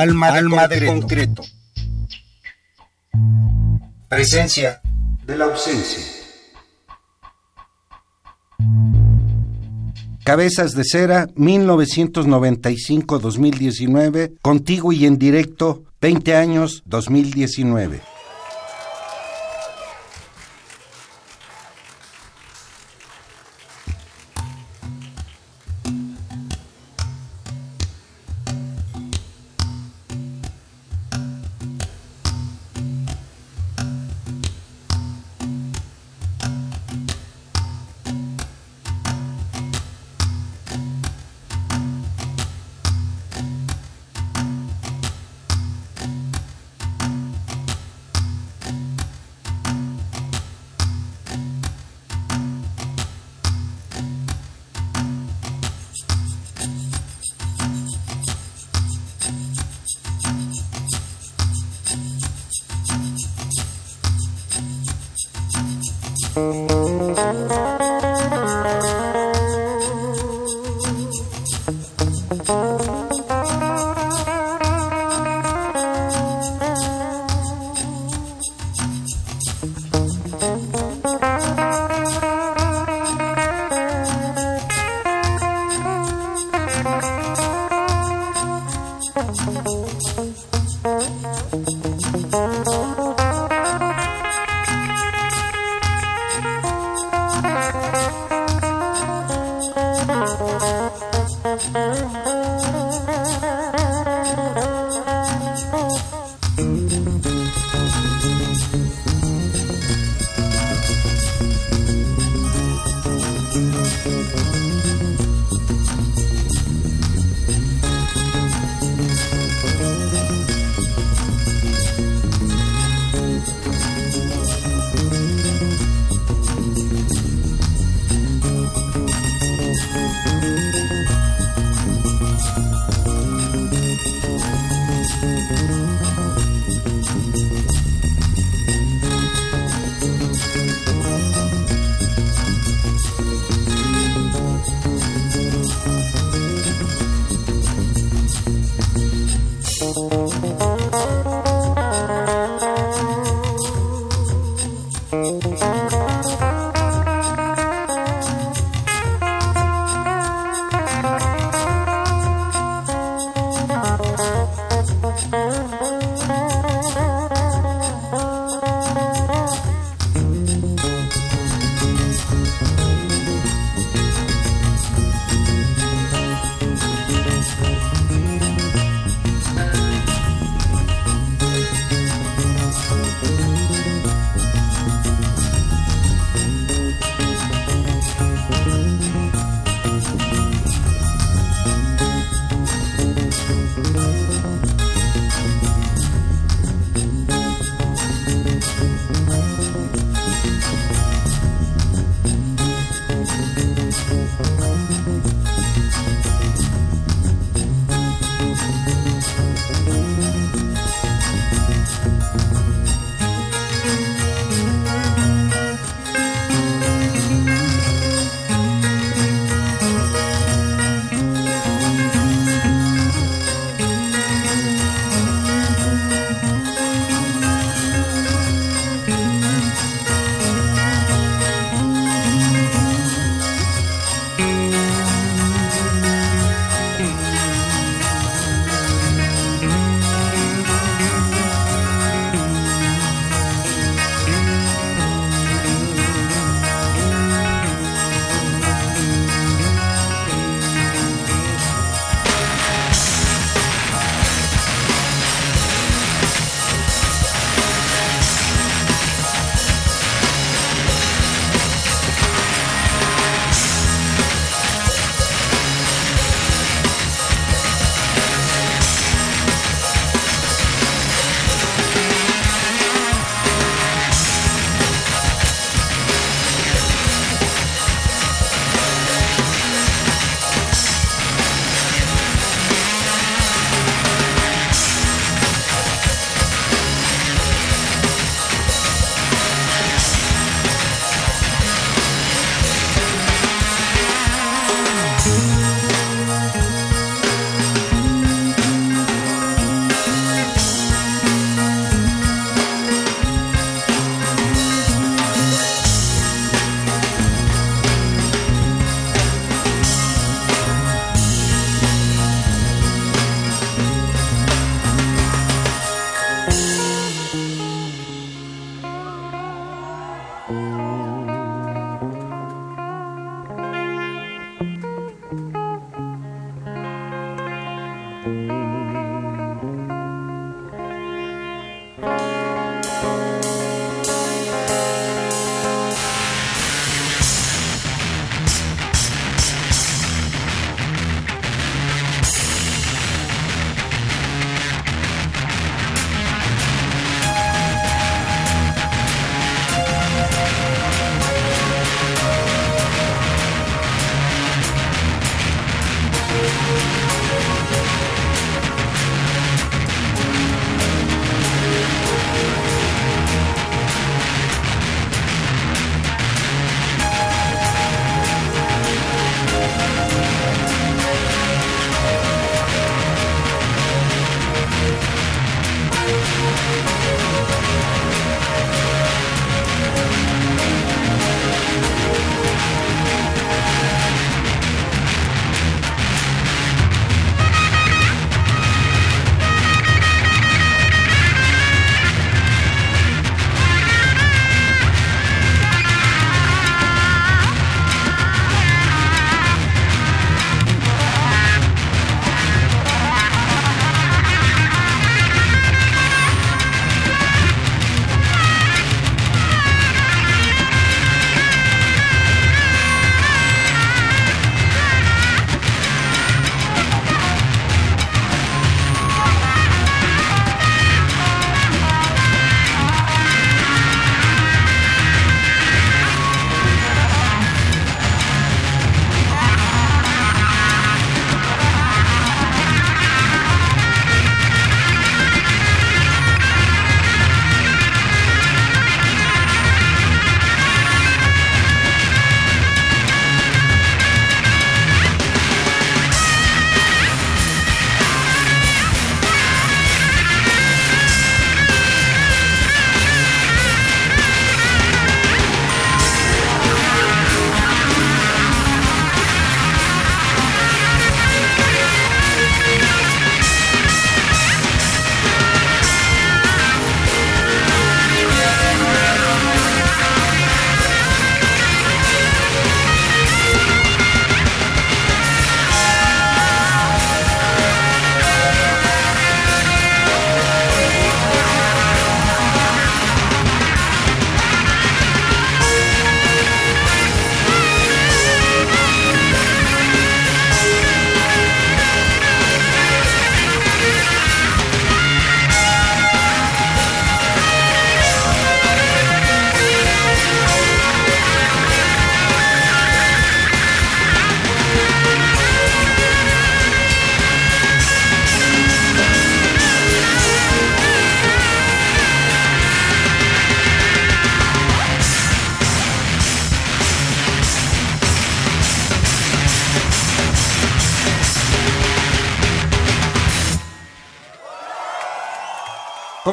Alma, de, Alma concreto. de concreto. Presencia de la ausencia. Cabezas de Cera, 1995-2019, contigo y en directo, 20 años, 2019.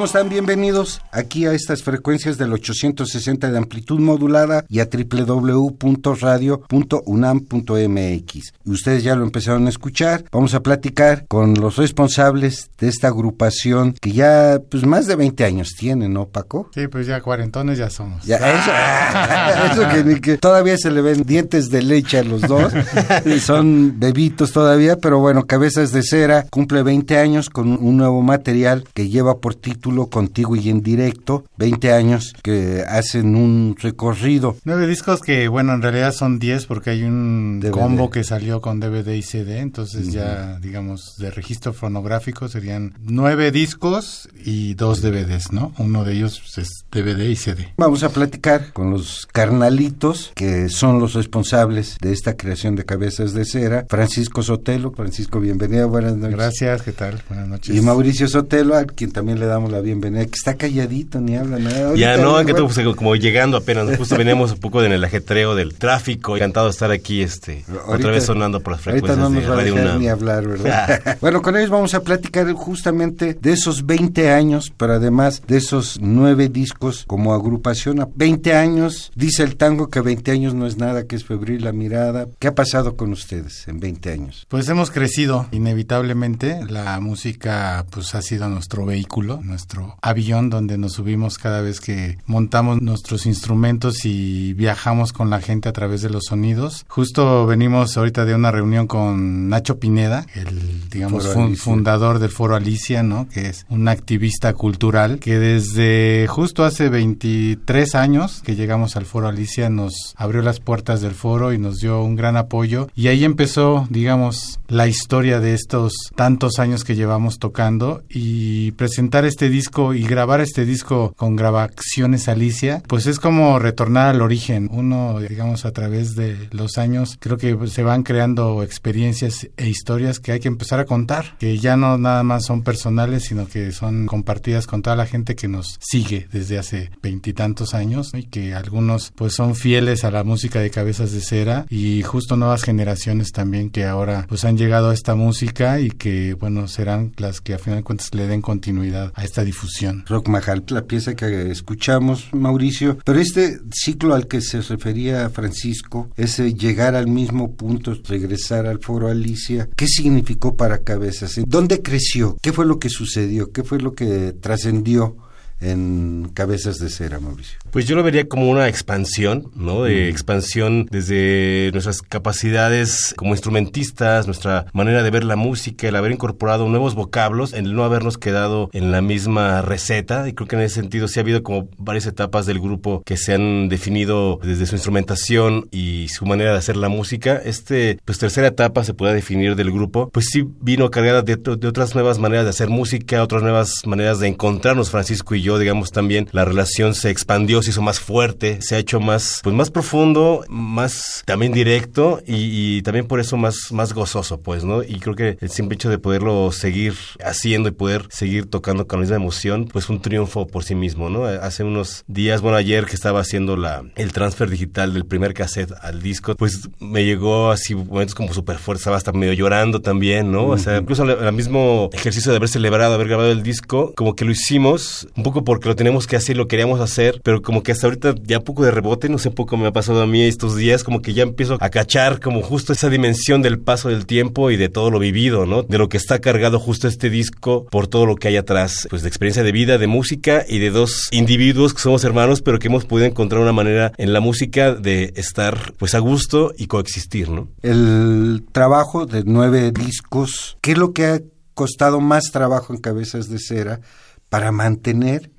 ¿Cómo están? Bienvenidos aquí a estas frecuencias del 860 de amplitud modulada y a www.radio.unam.mx. Ustedes ya lo empezaron a escuchar. Vamos a platicar con los responsables de esta agrupación que ya pues más de 20 años tiene, ¿no, Paco? Sí, pues ya cuarentones ya somos. Ya, eso, que, todavía se le ven dientes de leche a los dos. Son bebitos todavía, pero bueno, Cabezas de Cera cumple 20 años con un nuevo material que lleva por título Contigo y en directo, 20 años que hacen un recorrido. Nueve discos que, bueno, en realidad son 10 porque hay un combo que salió con DVD y CD, entonces ya, digamos, de registro fonográfico serían nueve discos y dos DVDs, ¿no? Uno de ellos es DVD y CD. Vamos a platicar con los carnalitos que son los responsables de esta creación de cabezas de cera. Francisco Sotelo, Francisco, bienvenido, buenas noches. Gracias, ¿qué tal? Buenas noches. Y Mauricio Sotelo, a quien también le damos la bienvenida, que está calladito, ni habla nada. ya no, que pues, como llegando apenas, justo venimos un poco en el ajetreo del tráfico, encantado de estar aquí, este, otra vez sonando por las frecuencias ahorita no nos va a dejar ni hablar, ¿verdad? bueno, con ellos vamos a platicar justamente de esos 20 años, pero además de esos nueve discos como agrupación. 20 años, dice el tango que 20 años no es nada, que es febril la mirada. ¿Qué ha pasado con ustedes en 20 años? Pues hemos crecido inevitablemente, la música pues ha sido nuestro vehículo, nuestro avión donde nos subimos cada vez que montamos nuestros instrumentos y viajamos con la gente a través de los sonidos. Justo venimos ahorita de una reunión con Nacho Pineda, el digamos fundador del Foro Alicia, ¿no? Que es un activista cultural que desde justo hace 23 años que llegamos al Foro Alicia nos abrió las puertas del foro y nos dio un gran apoyo y ahí empezó, digamos, la historia de estos tantos años que llevamos tocando y presentar este disco y grabar este disco con grabaciones Alicia, pues es como retornar al origen. Uno, digamos, a través de los años, creo que se van creando experiencias e historias que hay que empezar a contar, que ya no nada más son personales, sino que son compartidas con toda la gente que nos sigue desde hace veintitantos años y que algunos pues son fieles a la música de Cabezas de Cera y justo nuevas generaciones también que ahora pues han llegado a esta música y que bueno serán las que a final de cuentas le den continuidad a esta difusión. Rock Mahal, la pieza que escuchamos, Mauricio, pero este ciclo al que se refería Francisco, ese llegar al mismo punto, regresar al foro Alicia, ¿qué significó para Cabezas? ¿Dónde creció? ¿Qué fue lo que sucedió? ¿Qué fue lo que trascendió? En Cabezas de Cera, Mauricio? Pues yo lo vería como una expansión, ¿no? De expansión desde nuestras capacidades como instrumentistas, nuestra manera de ver la música, el haber incorporado nuevos vocablos, el no habernos quedado en la misma receta. Y creo que en ese sentido sí ha habido como varias etapas del grupo que se han definido desde su instrumentación y su manera de hacer la música. Este, pues tercera etapa se puede definir del grupo, pues sí vino cargada de, de otras nuevas maneras de hacer música, otras nuevas maneras de encontrarnos, Francisco y yo digamos también, la relación se expandió, se hizo más fuerte, se ha hecho más, pues más profundo, más también directo y, también por eso más, más gozoso, pues, ¿no? Y creo que el simple hecho de poderlo seguir haciendo y poder seguir tocando con la misma emoción, pues un triunfo por sí mismo, ¿no? Hace unos días, bueno, ayer que estaba haciendo la, el transfer digital del primer cassette al disco, pues me llegó así momentos como súper fuerte, estaba hasta medio llorando también, ¿no? O sea, incluso el mismo ejercicio de haber celebrado, haber grabado el disco, como que lo hicimos un poco porque lo tenemos que hacer, lo queríamos hacer, pero como que hasta ahorita ya poco de rebote, no sé poco me ha pasado a mí estos días, como que ya empiezo a cachar como justo esa dimensión del paso del tiempo y de todo lo vivido, ¿no? De lo que está cargado justo este disco por todo lo que hay atrás, pues de experiencia de vida, de música y de dos individuos que somos hermanos, pero que hemos podido encontrar una manera en la música de estar pues a gusto y coexistir, ¿no? El trabajo de nueve discos, ¿qué es lo que ha costado más trabajo en Cabezas de Cera para mantener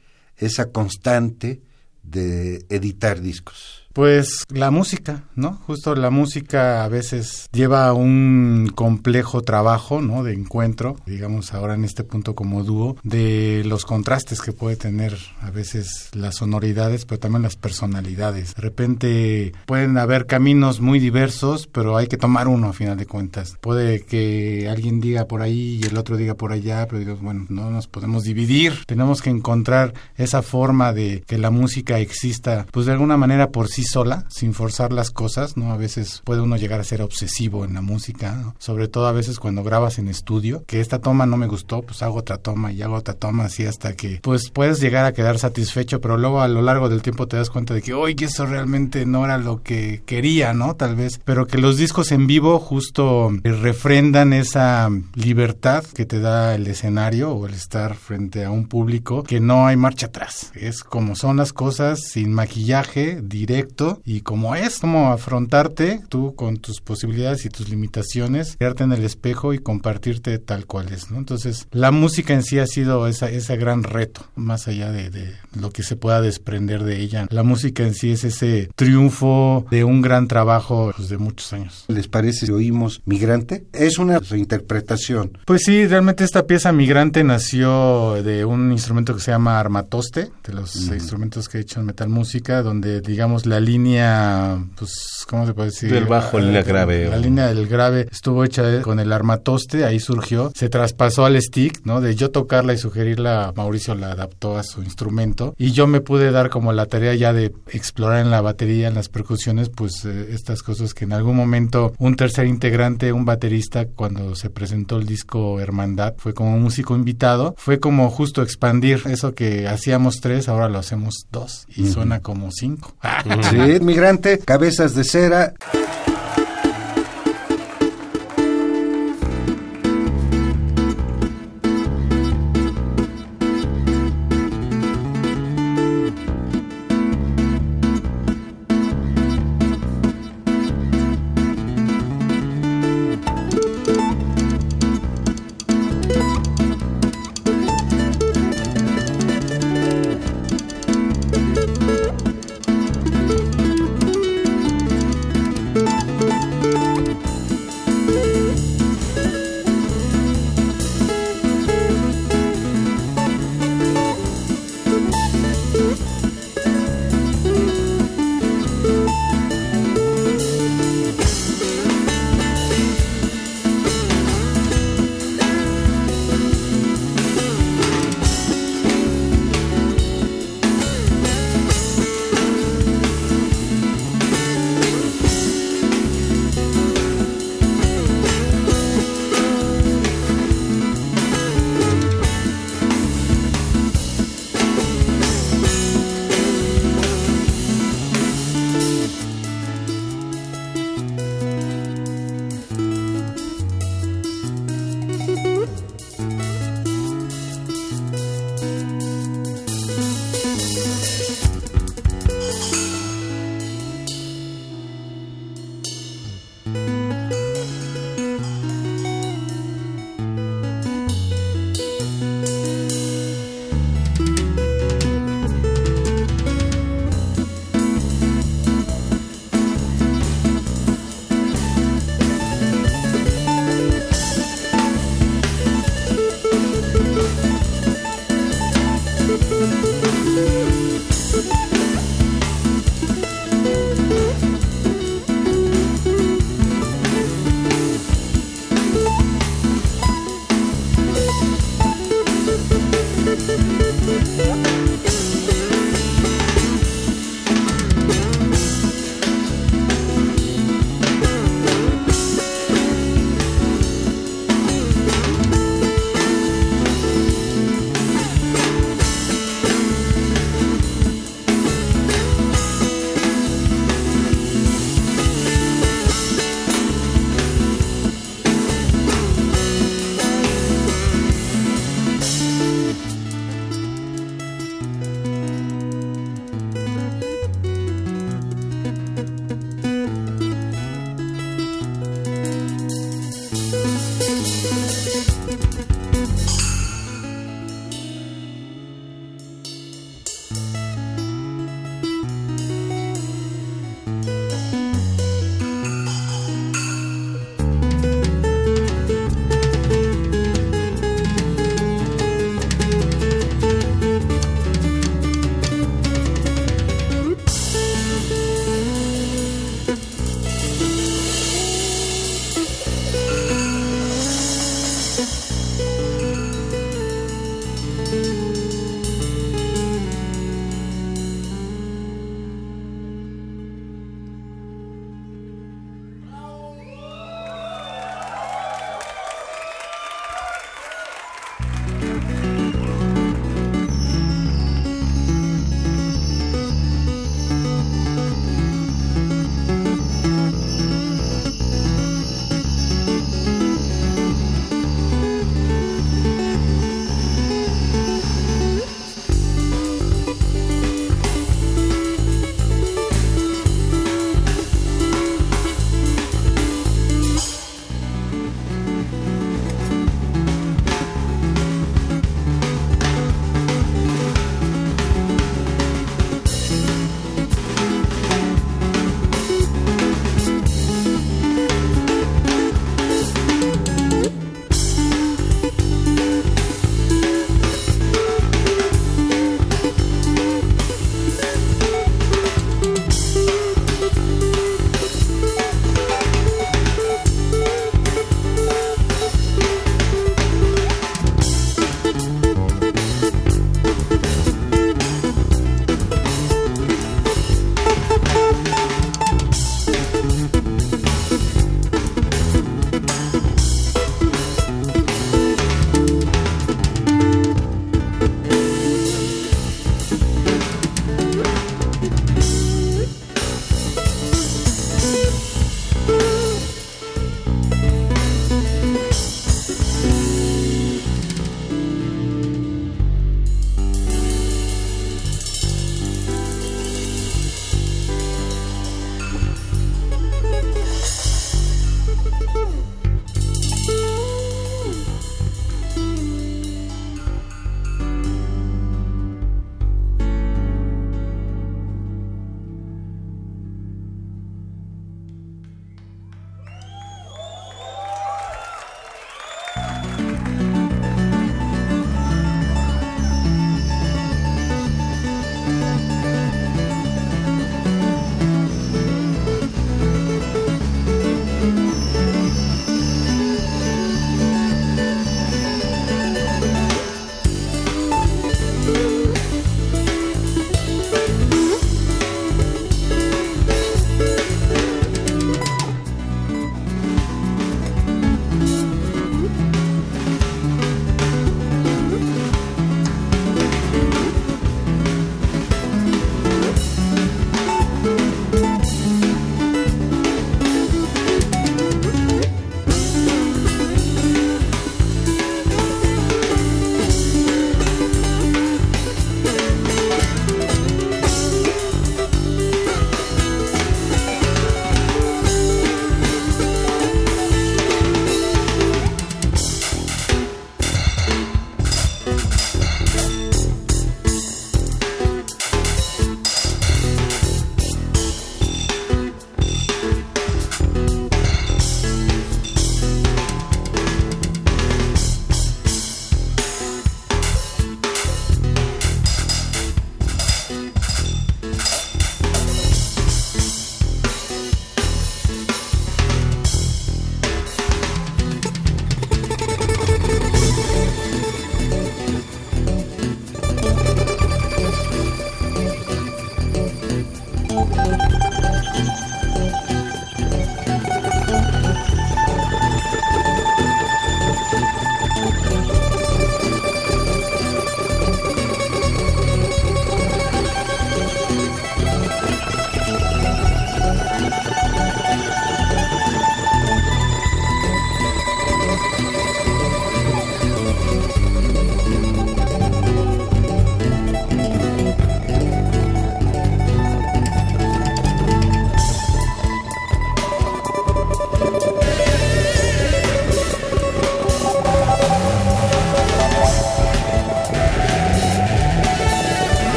esa constante de editar discos. Pues la música, ¿no? Justo la música a veces lleva un complejo trabajo, ¿no? De encuentro, digamos ahora en este punto como dúo, de los contrastes que puede tener a veces las sonoridades, pero también las personalidades. De repente pueden haber caminos muy diversos, pero hay que tomar uno a final de cuentas. Puede que alguien diga por ahí y el otro diga por allá, pero digo, bueno, no nos podemos dividir. Tenemos que encontrar esa forma de que la música exista, pues de alguna manera por sí sola, sin forzar las cosas, ¿no? A veces puede uno llegar a ser obsesivo en la música, sobre todo a veces cuando grabas en estudio, que esta toma no me gustó, pues hago otra toma y hago otra toma así hasta que pues puedes llegar a quedar satisfecho, pero luego a lo largo del tiempo te das cuenta de que, oye, eso realmente no era lo que quería, ¿no? Tal vez, pero que los discos en vivo justo refrendan esa libertad que te da el escenario o el estar frente a un público que no hay marcha atrás. Es como son las cosas, sin maquillaje, directo y como es, como afrontarte tú con tus posibilidades y tus limitaciones, quedarte en el espejo y compartirte tal cual es, ¿no? Entonces, la música en sí ha sido esa, ese gran reto, más allá de, de lo que se pueda desprender de ella. La música en sí es ese triunfo de un gran trabajo pues, de muchos años. ¿Les parece si oímos Migrante? Es una reinterpretación. Pues sí, realmente esta pieza Migrante nació de un instrumento que se llama armatoste, de los instrumentos que he hecho en metal música, donde digamos la línea, pues, ¿cómo se puede decir? Del bajo, la, línea grave. La, línea del grave estuvo hecha con el armatoste, ahí surgió, se traspasó al stick, ¿no? De yo tocarla y sugerirla, Mauricio la adaptó a su instrumento y yo me pude dar como la tarea ya de explorar en la batería, en las percusiones, pues eh, estas cosas que en algún momento un tercer integrante, un baterista, cuando se presentó el disco Hermandad, fue como músico invitado, fue como justo expandir eso que hacíamos tres, ahora lo hacemos dos y suena como cinco. Sí, migrante, cabezas de cera.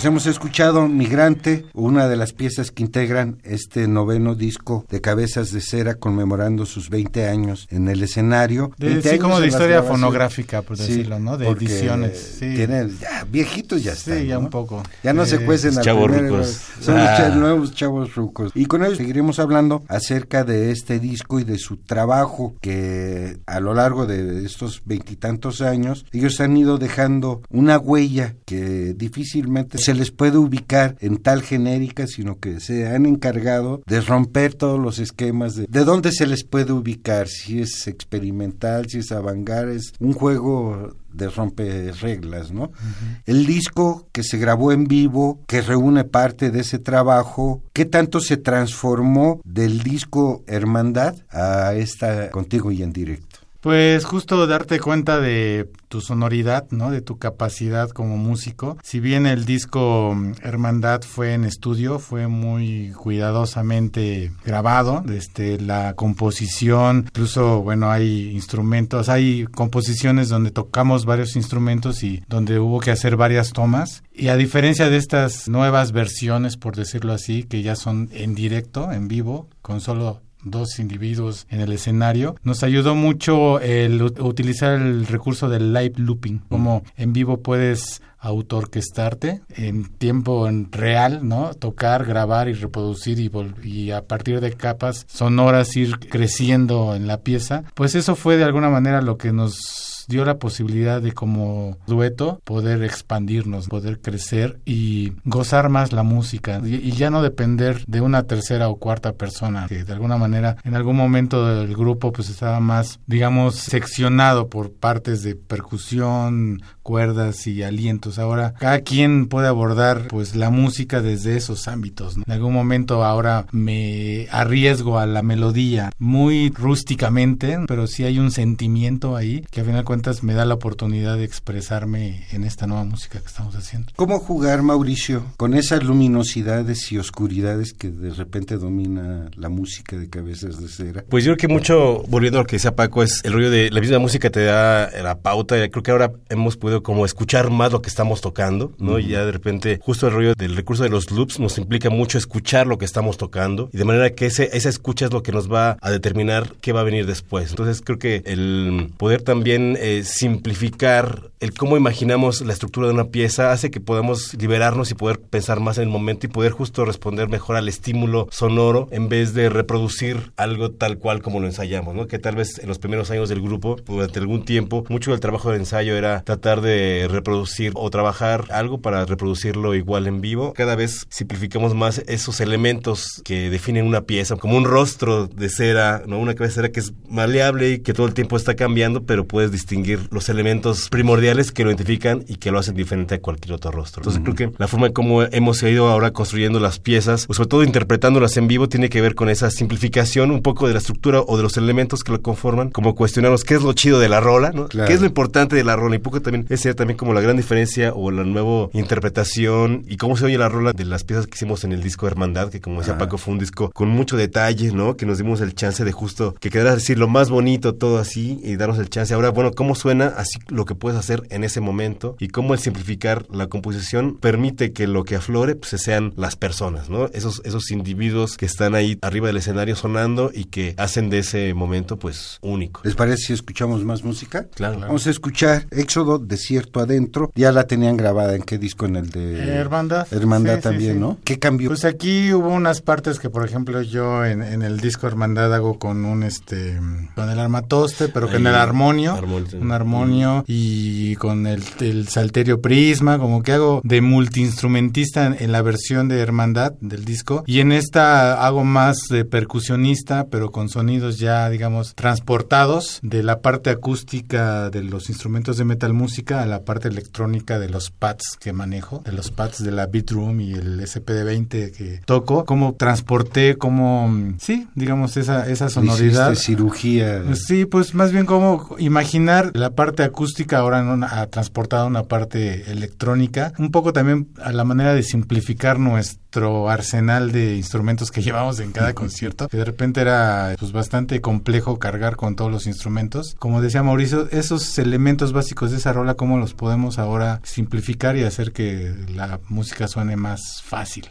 Pues hemos escuchado Migrante, una de las piezas que integran este noveno disco de Cabezas de Cera conmemorando sus 20 años en el escenario. De, sí, como de historia fonográfica, por decirlo, ¿no? De ediciones. Sí. Tienen, ya, viejitos ya están. Sí, ya un poco. Ya no se eh, cuecen al chavos rucos. Son ah. nuevos chavos rucos. Y con ellos seguiremos hablando acerca de este disco y de su trabajo que a lo largo de estos veintitantos años ellos han ido dejando una huella que difícilmente se les puede ubicar en tal genérica, sino que se han encargado de romper todos los esquemas de, de dónde se les puede ubicar, si es experimental, si es avangar, es un juego de rompe reglas, ¿no? El disco que se grabó en vivo, que reúne parte de ese trabajo, ¿qué tanto se transformó del disco Hermandad a esta contigo y en directo? Pues justo darte cuenta de tu sonoridad, ¿no? De tu capacidad como músico. Si bien el disco mm, Hermandad fue en estudio, fue muy cuidadosamente grabado, desde la composición, incluso, bueno, hay instrumentos, hay composiciones donde tocamos varios instrumentos y donde hubo que hacer varias tomas. Y a diferencia de estas nuevas versiones, por decirlo así, que ya son en directo, en vivo, con solo dos individuos en el escenario, nos ayudó mucho el utilizar el recurso del live looping, como en vivo puedes autoorquestarte en tiempo real, ¿no? Tocar, grabar y reproducir y, y a partir de capas sonoras ir creciendo en la pieza. Pues eso fue de alguna manera lo que nos dio la posibilidad de como dueto poder expandirnos, poder crecer y gozar más la música y, ya no depender de una tercera o cuarta persona que de alguna manera en algún momento del grupo pues estaba más digamos seccionado por partes de percusión, cuerdas y alientos. Ahora cada quien puede abordar pues la música desde esos ámbitos. En algún momento ahora me arriesgo a la melodía muy rústicamente, pero sí hay un sentimiento ahí que a final de cuentas me da la oportunidad de expresarme en esta nueva música que estamos haciendo. ¿Cómo jugar, Mauricio, con esas luminosidades y oscuridades que de repente domina la música de cabezas de cera? Pues yo creo que mucho, volviendo a lo que decía Paco, es el rollo de la misma música te da la pauta. Creo que ahora hemos podido como escuchar más lo que estamos tocando, ¿no? Y ya de repente, justo el rollo del recurso de los loops nos implica mucho escuchar lo que estamos tocando y de manera que ese, esa escucha es lo que nos va a determinar qué va a venir después. Entonces creo que el poder también eh, simplificar el cómo imaginamos la estructura de una pieza hace que podamos liberarnos y poder pensar más en el momento y poder justo responder mejor al estímulo sonoro en vez de reproducir algo tal cual como lo ensayamos, ¿no? Que tal vez en los primeros años del grupo, durante algún tiempo, mucho del trabajo de ensayo era tratar de reproducir o trabajar algo para reproducirlo igual en vivo. Cada vez simplificamos más esos elementos que definen una pieza, como un rostro de cera, ¿no? Una cabeza de cera que es maleable y que todo el tiempo está cambiando, pero puedes distinguir los elementos primordiales que lo identifican y que lo hacen diferente a cualquier otro rostro. Entonces creo que la forma en cómo hemos ido ahora construyendo las piezas, o sobre todo interpretándolas en vivo, tiene que ver con esa simplificación un poco de la estructura o de los elementos que lo conforman, como cuestionarnos qué es lo chido de la rola, ¿no? ¿Qué es lo importante de la rola? Y poco también, ese también como la gran diferencia o la nueva interpretación y cómo se oye la rola de las piezas que hicimos en el disco Hermandad, que como decía Paco fue un disco con mucho detalle, ¿no? Que nos dimos el chance de justo que quedara decir lo más bonito todo así y darnos el chance. Ahora, bueno, ¿cómo suena así lo que puedes hacer en ese momento y cómo el simplificar la composición permite que lo que aflore pues, sean las personas, ¿no? Esos, esos individuos que están ahí arriba del escenario sonando y que hacen de ese momento pues único. ¿Les parece si escuchamos más música? Claro. Vamos a escuchar Éxodo, Desierto Adentro. Ya la tenían grabada en qué disco, en el de... Hermandad. Hermandad también, ¿no? ¿Qué cambió? Pues aquí hubo unas partes que, por ejemplo, yo en, el disco Hermandad hago con un, este, con el armatoste, pero con el armonio, un armonio y con el, Salterio Prisma, como que hago de multiinstrumentista en, en, la versión de Hermandad del disco. Y en esta hago más de percusionista, pero con sonidos ya, digamos, transportados de la parte acústica de los instrumentos de metal música a la parte electrónica de los pads que manejo, de los pads de la Beat Room y el SPD20 que toco. Como transporté, como, sí, digamos, esa, esa sonoridad. cirugía. Sí, pues más bien como imaginar la parte acústica ahora ha transportado una parte electrónica, un poco también a la manera de simplificar nuestro arsenal de instrumentos que llevamos en cada concierto, que de repente era pues bastante complejo cargar con todos los instrumentos. Como decía Mauricio, esos elementos básicos de esa rola, cómo los podemos ahora simplificar y hacer que la música suene más fácil.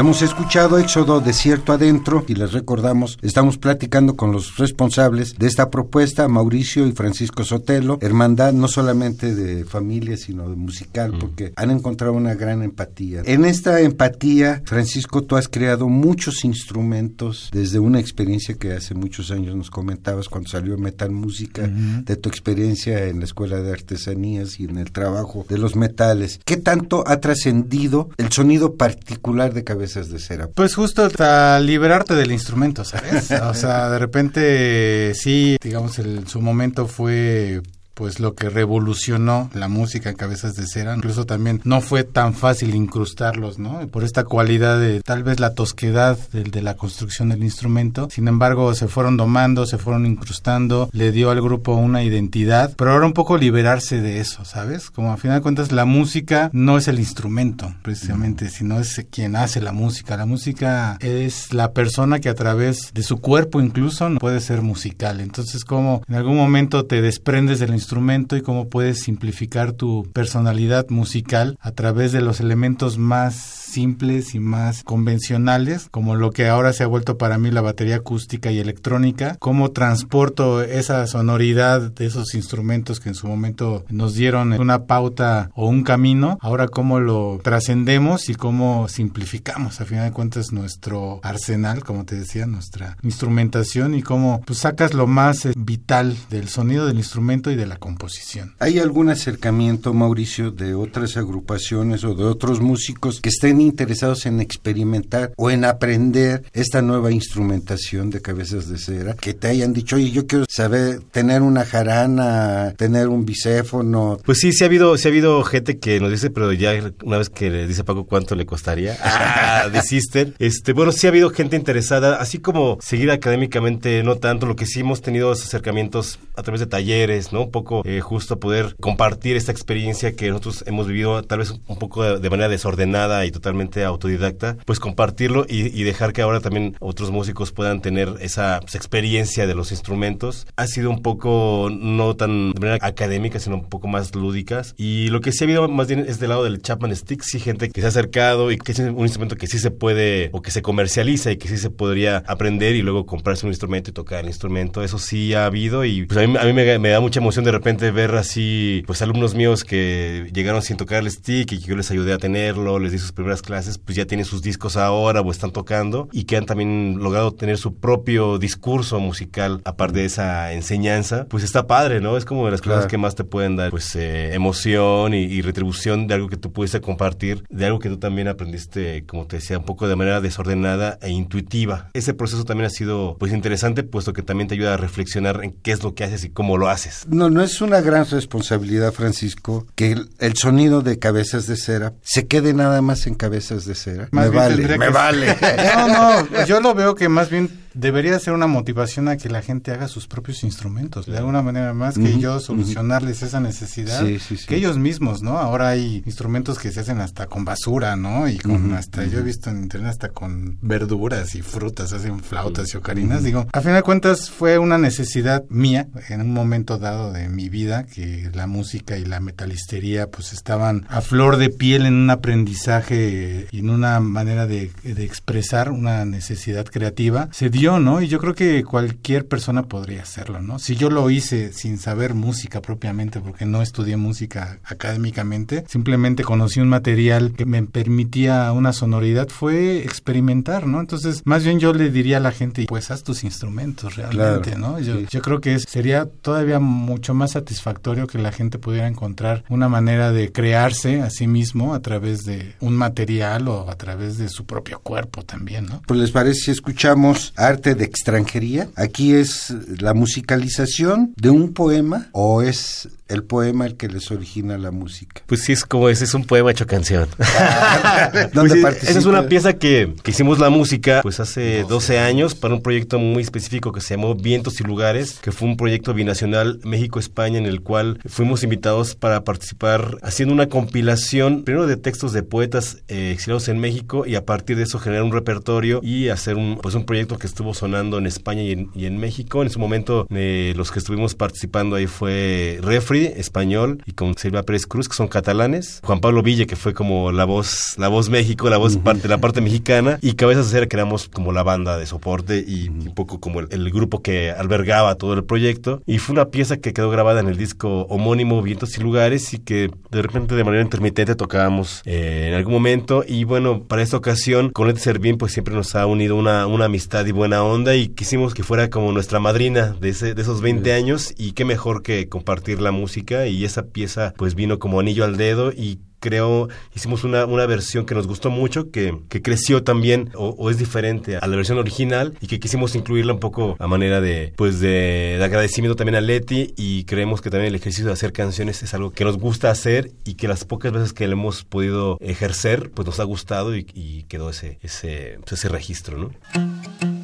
Hemos escuchado Éxodo Desierto Adentro y les recordamos, estamos platicando con los responsables de esta propuesta, Mauricio y Francisco Sotelo, hermandad no solamente de familia, sino de musical, mm. porque han encontrado una gran empatía. En esta empatía, Francisco, tú has creado muchos instrumentos desde una experiencia que hace muchos años nos comentabas cuando salió Metal Música, de tu experiencia en la Escuela de Artesanías y en el trabajo de los metales. ¿Qué tanto ha trascendido el sonido particular de cabeza? De cera? Pues justo hasta liberarte del instrumento, ¿sabes? o sea, de repente sí, digamos, el, su momento fue pues lo que revolucionó la música en cabezas de cera. Incluso también no fue tan fácil incrustarlos, ¿no? Por esta cualidad de tal vez la tosquedad de, de, la construcción del instrumento. Sin embargo, se fueron domando, se fueron incrustando, le dio al grupo una identidad, pero ahora un poco liberarse de eso, ¿sabes? Como a final de cuentas la música no es el instrumento, precisamente, sino es quien hace la música. La música es la persona que a través de su cuerpo incluso puede ser musical. Entonces, como en algún momento te desprendes del instrumento, instrumento y cómo puedes simplificar tu personalidad musical a través de los elementos más simples y más convencionales, como lo que ahora se ha vuelto para mí la batería acústica y electrónica, cómo transporto esa sonoridad de esos instrumentos que en su momento nos dieron una pauta o un camino, ahora cómo lo trascendemos y cómo simplificamos. A final de cuentas nuestro arsenal, como te decía, nuestra instrumentación y cómo pues, sacas lo más eh, vital del sonido del instrumento y de la composición. ¿Hay algún acercamiento, Mauricio, de otras agrupaciones o de otros músicos que estén interesados en experimentar o en aprender esta nueva instrumentación de cabezas de cera, que te hayan dicho, oye, yo quiero saber tener una jarana, tener un bicéfono. Pues sí, sí ha habido, sí ha habido gente que nos dice, pero ya una vez que le dice Paco cuánto le costaría, ah, desisten. Este, bueno, sí ha habido gente interesada, así como seguir académicamente, no tanto, lo que sí hemos tenido acercamientos a través de talleres, ¿no? Poco eh, justo poder compartir esta experiencia que nosotros hemos vivido tal vez un poco de, manera desordenada y totalmente autodidacta, pues compartirlo y, dejar que ahora también otros músicos puedan tener esa pues, experiencia de los instrumentos. Ha sido un poco no tan de manera académica, sino un poco más lúdicas. Y lo que sí ha habido más bien es del lado del Chapman Stick, sí gente que se ha acercado y que es un instrumento que sí se puede o que se comercializa y que sí se podría aprender y luego comprarse un instrumento y tocar el instrumento. Eso sí ha habido y pues a mí, a mí me, da mucha emoción de repente ver así pues alumnos míos que llegaron sin tocar el stick y que yo les ayudé a tenerlo, les di sus primeras clases, pues ya tienen sus discos ahora o están tocando y que han también logrado tener su propio discurso musical aparte de esa enseñanza, pues está padre, ¿no? Es como de las cosas que más te pueden dar pues eh, emoción y, retribución de algo que tú pudiste compartir, de algo que tú también aprendiste, como te decía, un poco de manera desordenada e intuitiva. Ese proceso también ha sido pues interesante puesto que también te ayuda a reflexionar en qué es lo que haces y cómo lo haces. No, no es una gran responsabilidad, Francisco, que el, sonido de cabezas de cera se quede nada más en cabezas de cera. me vale, me vale. No, no, yo lo veo que más bien debería ser una motivación a que la gente haga sus propios instrumentos, de alguna manera más que yo solucionarles esa necesidad que ellos mismos, ¿no? Ahora hay instrumentos que se hacen hasta con basura, ¿no? Y con hasta, yo he visto en internet hasta con verduras y frutas, hacen flautas y ocarinas, digo, a fin de cuentas fue una necesidad mía en un momento dado de mi vida que la música y la metalistería pues estaban a flor de piel en un aprendizaje y en una manera de, de expresar una necesidad creativa, se yo, ¿no? Y yo creo que cualquier persona podría hacerlo, ¿no? Si yo lo hice sin saber música propiamente, porque no estudié música académicamente, simplemente conocí un material que me permitía una sonoridad, fue experimentar, ¿no? Entonces, más bien yo le diría a la gente, pues haz tus instrumentos realmente, ¿no? Yo, yo creo que sería todavía mucho más satisfactorio que la gente pudiera encontrar una manera de crearse a sí mismo a través de un material o a través de su propio cuerpo también, ¿no? Pues les parece si escuchamos a arte de extranjería. Aquí es la musicalización de un poema o es el poema el que les origina la música. Pues sí, es como ese es un poema hecho canción. ¿Dónde pues esa es una pieza que, que, hicimos la música pues hace 12 años para un proyecto muy específico que se llamó Vientos y Lugares, que fue un proyecto binacional México-España en el cual fuimos invitados para participar haciendo una compilación primero de textos de poetas eh, exiliados en México y a partir de eso generar un repertorio y hacer un pues un proyecto que estuvo sonando en España y en, y en México. En su momento eh, los que estuvimos participando ahí fue Refri español, y con Silvia Pérez Cruz, que son catalanes. Juan Pablo Villa, que fue como la voz, la voz México, la voz parte, la parte mexicana. Y Cabezas de Cera, que éramos como la banda de soporte y, un poco como el, grupo que albergaba todo el proyecto. Y fue una pieza que quedó grabada en el disco homónimo Vientos y Lugares y que de repente de manera intermitente tocábamos eh, en algún momento. Y bueno, para esta ocasión, con Leti Servín, pues siempre nos ha unido una, una amistad y buena onda y quisimos que fuera como nuestra madrina de, ese, de esos 20 años y qué mejor que compartir la música y esa pieza pues vino como anillo al dedo y creo, hicimos una, una versión que nos gustó mucho, que, que creció también o, es diferente a la versión original y que quisimos incluirla un poco a manera de, pues de, agradecimiento también a Leti y creemos que también el ejercicio de hacer canciones es algo que nos gusta hacer y que las pocas veces que le hemos podido ejercer, pues nos ha gustado y, y quedó ese, ese, pues, ese registro, ¿no?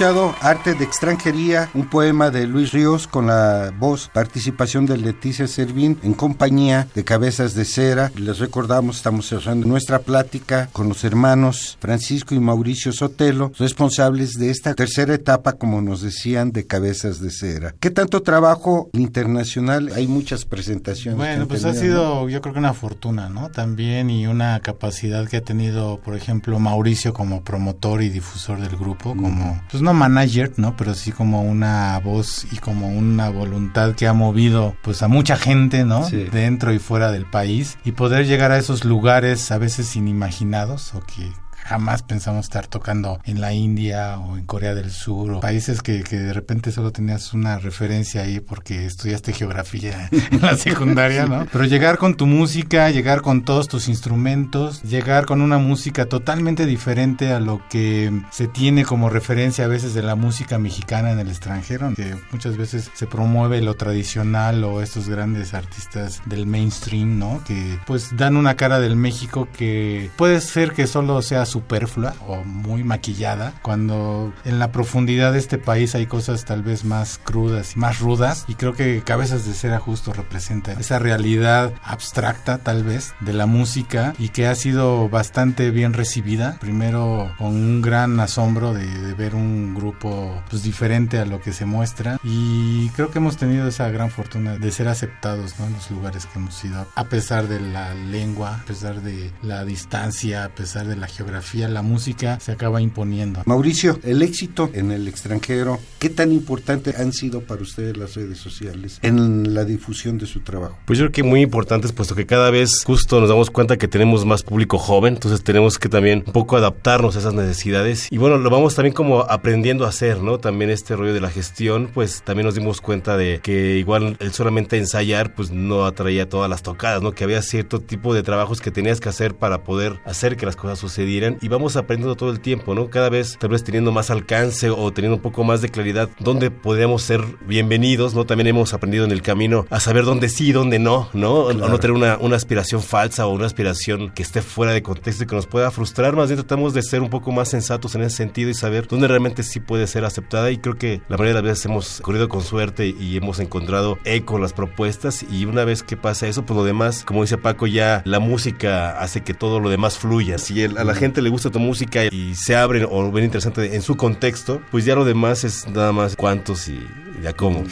Escuchado Arte de extranjería, un poema de Luis Ríos con la voz, participación de Leticia Servín en compañía de Cabezas de Cera. Les recordamos, estamos cerrando nuestra plática con los hermanos Francisco y Mauricio Sotelo, responsables de esta tercera etapa, como nos decían, de Cabezas de Cera. ¿Qué tanto trabajo internacional? Hay muchas presentaciones. Bueno, pues ha sido yo creo que una fortuna, ¿no? También y una capacidad que ha tenido, por ejemplo, Mauricio como promotor y difusor del grupo, como pues no manager, ¿no? Pero sí como una voz y como una voluntad que ha movido pues a mucha gente, ¿no? Dentro y fuera del país y poder llegar a esos lugares a veces inimaginados o que jamás pensamos estar tocando en la India o en Corea del Sur o países que, que de repente solo tenías una referencia ahí porque estudiaste geografía en la secundaria, ¿no? Pero llegar con tu música, llegar con todos tus instrumentos, llegar con una música totalmente diferente a lo que se tiene como referencia a veces de la música mexicana en el extranjero, que muchas veces se promueve lo tradicional o estos grandes artistas del mainstream, ¿no? Que pues dan una cara del México que puede ser que solo sea su superflua o muy maquillada, cuando en la profundidad de este país hay cosas tal vez más crudas y más rudas, y creo que Cabezas de Cera justo representa esa realidad abstracta tal vez de la música y que ha sido bastante bien recibida, primero con un gran asombro de, ver un grupo pues diferente a lo que se muestra y creo que hemos tenido esa gran fortuna de ser aceptados en los lugares que hemos ido, a pesar de la lengua, a pesar de la distancia, a pesar de la geografía la música se acaba imponiendo. Mauricio, el éxito en el extranjero, ¿qué tan importante han sido para ustedes las redes sociales en la difusión de su trabajo? Pues yo creo que muy importantes, puesto que cada vez justo nos damos cuenta que tenemos más público joven, entonces tenemos que también un poco adaptarnos a esas necesidades. Y bueno, lo vamos también como aprendiendo a hacer, ¿no? También este rollo de la gestión, pues también nos dimos cuenta de que igual el solamente ensayar, pues no atraía todas las tocadas, ¿no? Que había cierto tipo de trabajos que tenías que hacer para poder hacer que las cosas sucedieran y vamos aprendiendo todo el tiempo, ¿no? Cada vez tal vez teniendo más alcance o teniendo un poco más de claridad dónde podemos ser bienvenidos, ¿no? También hemos aprendido en el camino a saber dónde sí y dónde no, ¿no? O no tener una, una aspiración falsa o una aspiración que esté fuera de contexto y que nos pueda frustrar, más bien tratamos de ser un poco más sensatos en ese sentido y saber dónde realmente sí puede ser aceptada y creo que la mayoría de las veces hemos corrido con suerte y hemos encontrado eco en las propuestas y una vez que pasa eso, pues lo demás, como dice Paco, ya la música hace que todo lo demás fluya. Si a la gente le gusta tu música y se abren o ven interesante en su contexto, pues ya lo demás es nada más cuántos y ya cómo.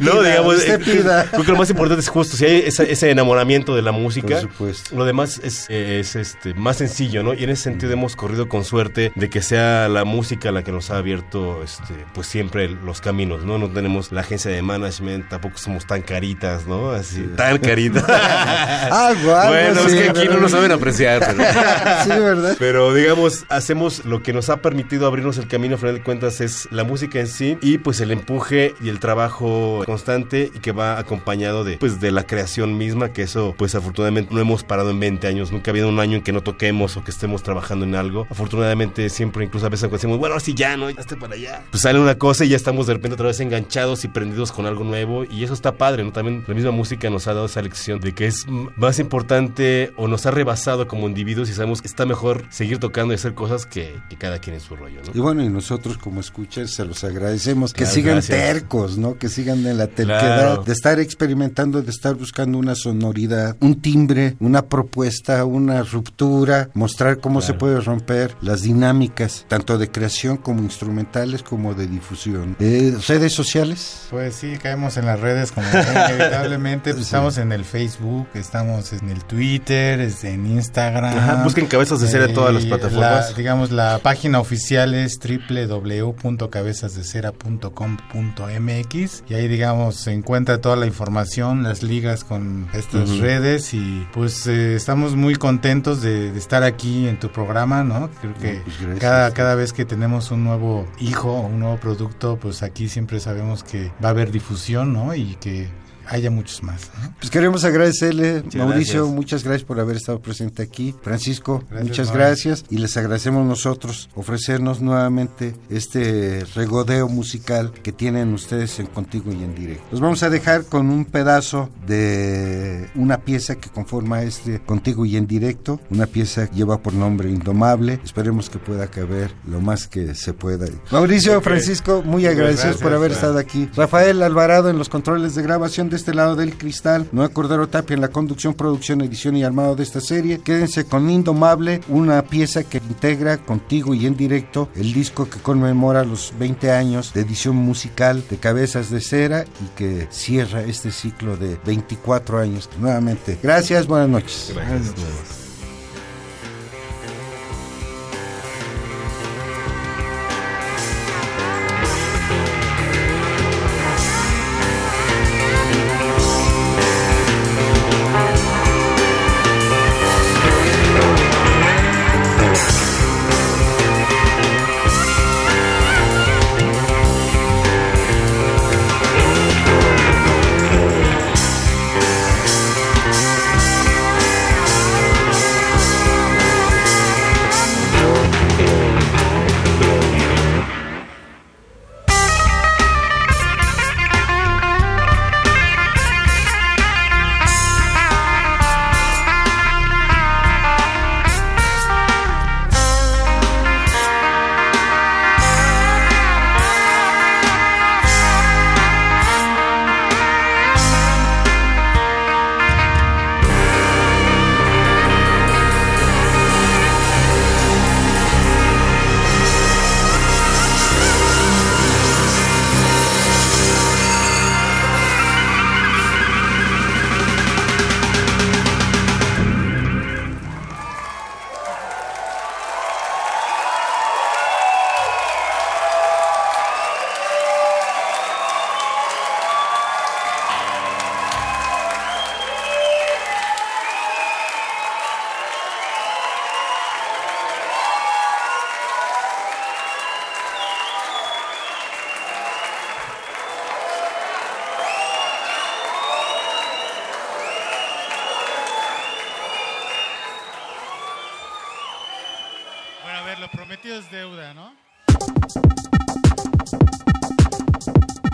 no, digamos, usted pida. Creo que lo más importante es justo, si hay ese enamoramiento de la música, lo demás es, es, este, más sencillo, ¿no? Y en ese sentido hemos corrido con suerte de que sea la música la que nos ha abierto, este, pues siempre los caminos, ¿no? No tenemos la agencia de management, tampoco somos tan caritas, ¿no? Así, tan caritas. ah, guau, bueno, es que aquí no lo saben apreciar. Pero, sí, ¿verdad? Pero digamos, hacemos lo que nos ha permitido abrirnos el camino, a final de cuentas, es la música en sí y pues el empuje y el trabajo constante y que va acompañado de pues de la creación misma, que eso pues afortunadamente no hemos parado en 20 años, nunca ha habido un año en que no toquemos o que estemos trabajando en algo. Afortunadamente siempre incluso a veces decimos, bueno, así ya, ¿no? Esté para allá. Pues sale una cosa y ya estamos de repente otra vez enganchados y prendidos con algo nuevo y eso está padre, ¿no? También la misma música nos ha dado esa lección de que es más importante o nos ha rebasado como individuos y sabemos que está mejor seguir tocando y hacer cosas que, que cada quien en su rollo, ¿no? Y bueno, y nosotros como escuchas se los agradecemos que sigan tercos, ¿no? Que sigan en la terquedad de estar experimentando, de estar buscando una sonoridad, un timbre, una propuesta, una ruptura, mostrar cómo se puede romper las dinámicas, tanto de creación como instrumentales como de difusión. Eh, ¿Redes sociales? Pues sí, caemos en las redes como inevitablemente. Pues estamos en el Facebook, estamos en el Twitter, en Instagram. busquen cabezas de cera en todas las eh, plataformas. digamos, la página oficial es www.cabezasdecera.com.mx y ahí, digamos, se encuentra toda la información, las ligas con estas redes y pues eh, estamos muy contentos de, estar aquí en tu programa, ¿no? Creo que pues cada, cada vez que tenemos un nuevo hijo o un nuevo producto, pues aquí siempre sabemos que va a haber difusión, ¿no? Y que haya muchos más. Pues queremos agradecerle, Mauricio, muchas gracias por haber estado presente aquí. Francisco, muchas gracias y les agradecemos nosotros ofrecernos nuevamente este regodeo musical que tienen ustedes en Contigo y en Directo. Los vamos a dejar con un pedazo de una pieza que conforma este Contigo y en Directo, una pieza que lleva por nombre Indomable. Esperemos que pueda caber lo más que se pueda. Mauricio, Francisco, muy agradecidos por haber estado aquí. Rafael Alvarado en los controles de grabación de este lado del cristal. Noé Cordero Tapia en la conducción, producción, edición y armado de esta serie. Quédense con Indomable, una pieza que integra contigo y en directo el disco que conmemora los 20 años de edición musical de Cabezas de Cera y que cierra este ciclo de 24 años. Nuevamente, gracias, buenas noches. Gracias.